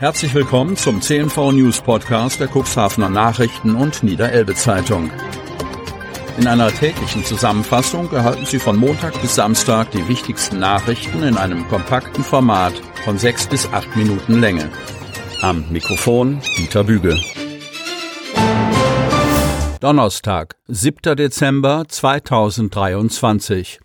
Herzlich willkommen zum CNV News Podcast der Cuxhavener Nachrichten und Niederelbe Zeitung. In einer täglichen Zusammenfassung erhalten Sie von Montag bis Samstag die wichtigsten Nachrichten in einem kompakten Format von sechs bis acht Minuten Länge. Am Mikrofon Dieter Büge. Donnerstag, 7. Dezember 2023.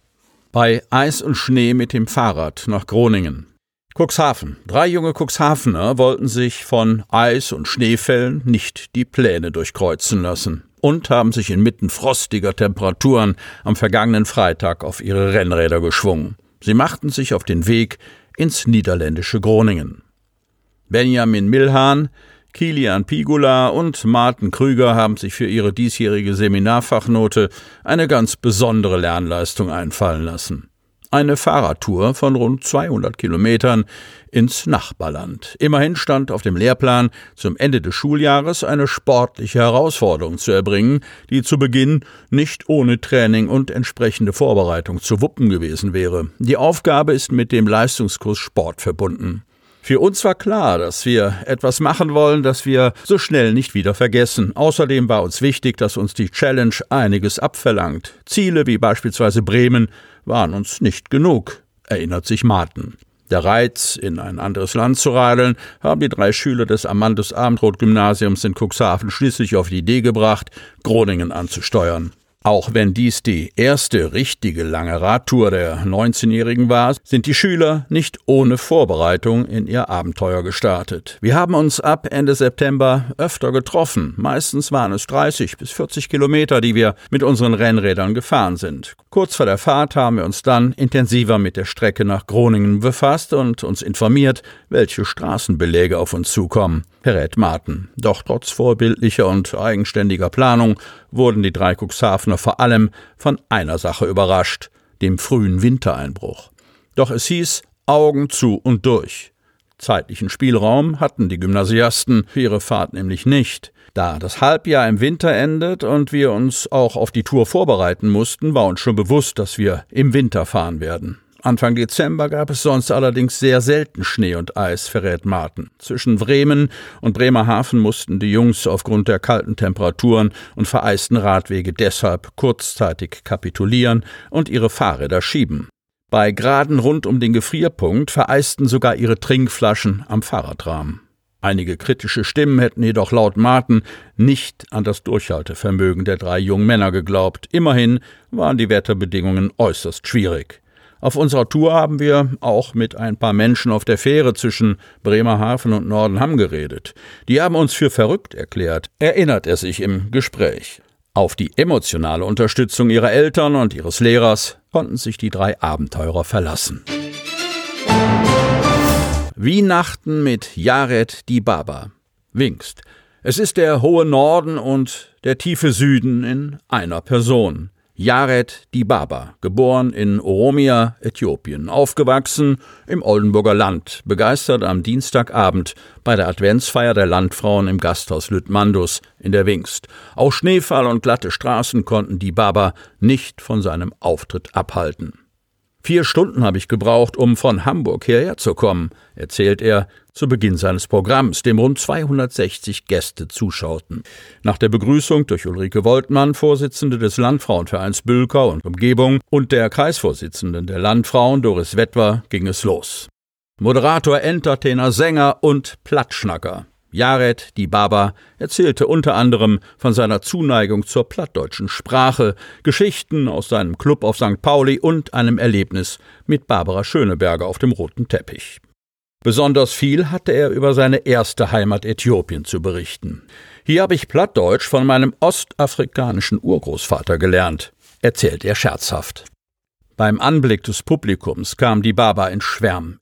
Bei Eis und Schnee mit dem Fahrrad nach Groningen. Cuxhaven. Drei junge Cuxhavener wollten sich von Eis- und Schneefällen nicht die Pläne durchkreuzen lassen und haben sich inmitten frostiger Temperaturen am vergangenen Freitag auf ihre Rennräder geschwungen. Sie machten sich auf den Weg ins niederländische Groningen. Benjamin Milhan, Kilian Pigula und Martin Krüger haben sich für ihre diesjährige Seminarfachnote eine ganz besondere Lernleistung einfallen lassen eine Fahrradtour von rund 200 Kilometern ins Nachbarland. Immerhin stand auf dem Lehrplan, zum Ende des Schuljahres eine sportliche Herausforderung zu erbringen, die zu Beginn nicht ohne Training und entsprechende Vorbereitung zu wuppen gewesen wäre. Die Aufgabe ist mit dem Leistungskurs Sport verbunden. Für uns war klar, dass wir etwas machen wollen, das wir so schnell nicht wieder vergessen. Außerdem war uns wichtig, dass uns die Challenge einiges abverlangt. Ziele wie beispielsweise Bremen waren uns nicht genug, erinnert sich Martin. Der Reiz, in ein anderes Land zu radeln, haben die drei Schüler des Amandus Abendroth Gymnasiums in Cuxhaven schließlich auf die Idee gebracht, Groningen anzusteuern. Auch wenn dies die erste richtige lange Radtour der 19-Jährigen war, sind die Schüler nicht ohne Vorbereitung in ihr Abenteuer gestartet. Wir haben uns ab Ende September öfter getroffen. Meistens waren es 30 bis 40 Kilometer, die wir mit unseren Rennrädern gefahren sind. Kurz vor der Fahrt haben wir uns dann intensiver mit der Strecke nach Groningen befasst und uns informiert, welche Straßenbeläge auf uns zukommen verrät Martin. Doch trotz vorbildlicher und eigenständiger Planung wurden die drei Cuxhavener vor allem von einer Sache überrascht, dem frühen Wintereinbruch. Doch es hieß Augen zu und durch. Zeitlichen Spielraum hatten die Gymnasiasten für ihre Fahrt nämlich nicht. Da das Halbjahr im Winter endet und wir uns auch auf die Tour vorbereiten mussten, war uns schon bewusst, dass wir im Winter fahren werden. Anfang Dezember gab es sonst allerdings sehr selten Schnee und Eis, verrät Martin. Zwischen Bremen und Bremerhaven mussten die Jungs aufgrund der kalten Temperaturen und vereisten Radwege deshalb kurzzeitig kapitulieren und ihre Fahrräder schieben. Bei Graden rund um den Gefrierpunkt vereisten sogar ihre Trinkflaschen am Fahrradrahmen. Einige kritische Stimmen hätten jedoch laut Martin nicht an das Durchhaltevermögen der drei jungen Männer geglaubt. Immerhin waren die Wetterbedingungen äußerst schwierig. Auf unserer Tour haben wir auch mit ein paar Menschen auf der Fähre zwischen Bremerhaven und Nordenham geredet. Die haben uns für verrückt erklärt, erinnert er sich im Gespräch. Auf die emotionale Unterstützung ihrer Eltern und ihres Lehrers konnten sich die drei Abenteurer verlassen. Weihnachten mit Jared die Baba. Wingst. Es ist der hohe Norden und der tiefe Süden in einer Person. Jared Dibaba, geboren in Oromia, Äthiopien, aufgewachsen im Oldenburger Land, begeistert am Dienstagabend bei der Adventsfeier der Landfrauen im Gasthaus Lüttmandus in der Wingst. Auch Schneefall und glatte Straßen konnten Dibaba nicht von seinem Auftritt abhalten. Vier Stunden habe ich gebraucht, um von Hamburg hierher zu kommen, erzählt er zu Beginn seines Programms, dem rund 260 Gäste zuschauten. Nach der Begrüßung durch Ulrike Woltmann, Vorsitzende des Landfrauenvereins Bülker und Umgebung, und der Kreisvorsitzenden der Landfrauen, Doris Wettwer, ging es los. Moderator, Entertainer, Sänger und Plattschnacker. Jared, die Baba, erzählte unter anderem von seiner Zuneigung zur plattdeutschen Sprache, Geschichten aus seinem Club auf St. Pauli und einem Erlebnis mit Barbara Schöneberger auf dem roten Teppich. Besonders viel hatte er über seine erste Heimat Äthiopien zu berichten. Hier habe ich Plattdeutsch von meinem ostafrikanischen Urgroßvater gelernt, erzählt er scherzhaft. Beim Anblick des Publikums kam die Baba in Schwärmen.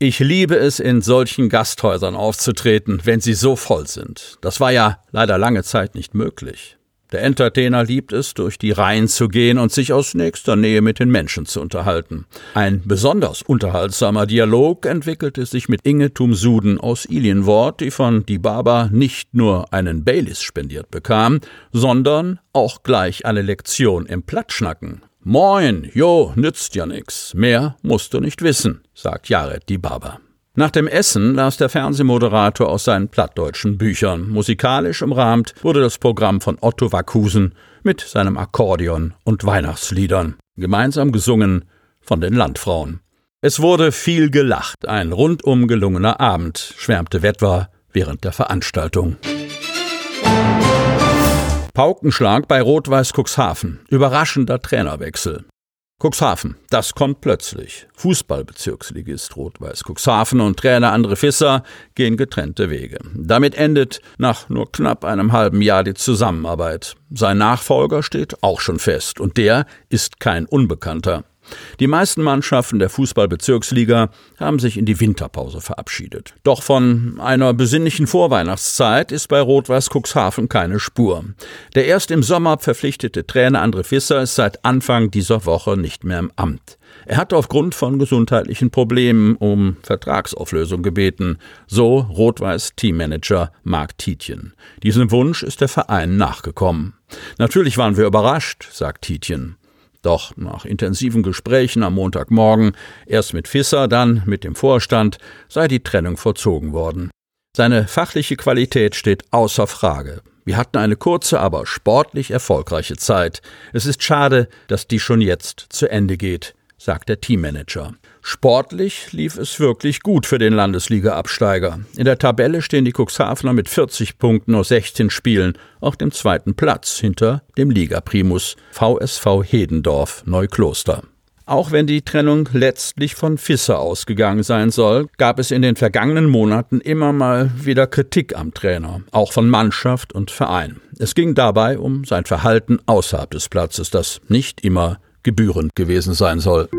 Ich liebe es, in solchen Gasthäusern aufzutreten, wenn sie so voll sind. Das war ja leider lange Zeit nicht möglich. Der Entertainer liebt es, durch die Reihen zu gehen und sich aus nächster Nähe mit den Menschen zu unterhalten. Ein besonders unterhaltsamer Dialog entwickelte sich mit Inge Tumsuden aus Ilienwort, die von Dibaba nicht nur einen Baileys spendiert bekam, sondern auch gleich eine Lektion im Plattschnacken. Moin, jo, nützt ja nix. Mehr musst du nicht wissen, sagt Jared die Barber. Nach dem Essen las der Fernsehmoderator aus seinen plattdeutschen Büchern. Musikalisch umrahmt wurde das Programm von Otto Wackusen mit seinem Akkordeon und Weihnachtsliedern, gemeinsam gesungen von den Landfrauen. Es wurde viel gelacht, ein rundum gelungener Abend, schwärmte Wetwer während der Veranstaltung. Paukenschlag bei Rot-Weiß Cuxhaven. Überraschender Trainerwechsel. Cuxhaven, das kommt plötzlich. Fußballbezirksligist Rot-Weiß Cuxhaven und Trainer André Fisser gehen getrennte Wege. Damit endet nach nur knapp einem halben Jahr die Zusammenarbeit. Sein Nachfolger steht auch schon fest und der ist kein Unbekannter. Die meisten Mannschaften der Fußballbezirksliga haben sich in die Winterpause verabschiedet. Doch von einer besinnlichen Vorweihnachtszeit ist bei Rot-Weiß Cuxhaven keine Spur. Der erst im Sommer verpflichtete Trainer André Fisser ist seit Anfang dieser Woche nicht mehr im Amt. Er hat aufgrund von gesundheitlichen Problemen um Vertragsauflösung gebeten, so Rot-Weiß Teammanager Marc Tietjen. Diesem Wunsch ist der Verein nachgekommen. Natürlich waren wir überrascht, sagt Tietjen. Doch nach intensiven Gesprächen am Montagmorgen, erst mit Fisser, dann mit dem Vorstand, sei die Trennung vollzogen worden. Seine fachliche Qualität steht außer Frage. Wir hatten eine kurze, aber sportlich erfolgreiche Zeit. Es ist schade, dass die schon jetzt zu Ende geht, sagt der Teammanager. Sportlich lief es wirklich gut für den Landesliga-Absteiger. In der Tabelle stehen die Cuxhavener mit 40 Punkten aus 16 Spielen auf dem zweiten Platz hinter dem Ligaprimus VSV Hedendorf Neukloster. Auch wenn die Trennung letztlich von Fisser ausgegangen sein soll, gab es in den vergangenen Monaten immer mal wieder Kritik am Trainer, auch von Mannschaft und Verein. Es ging dabei um sein Verhalten außerhalb des Platzes, das nicht immer gebührend gewesen sein soll.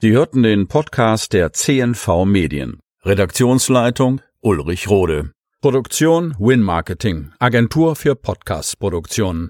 Sie hörten den Podcast der CNV Medien. Redaktionsleitung Ulrich Rode. Produktion Win Marketing, Agentur für Podcast-Produktionen.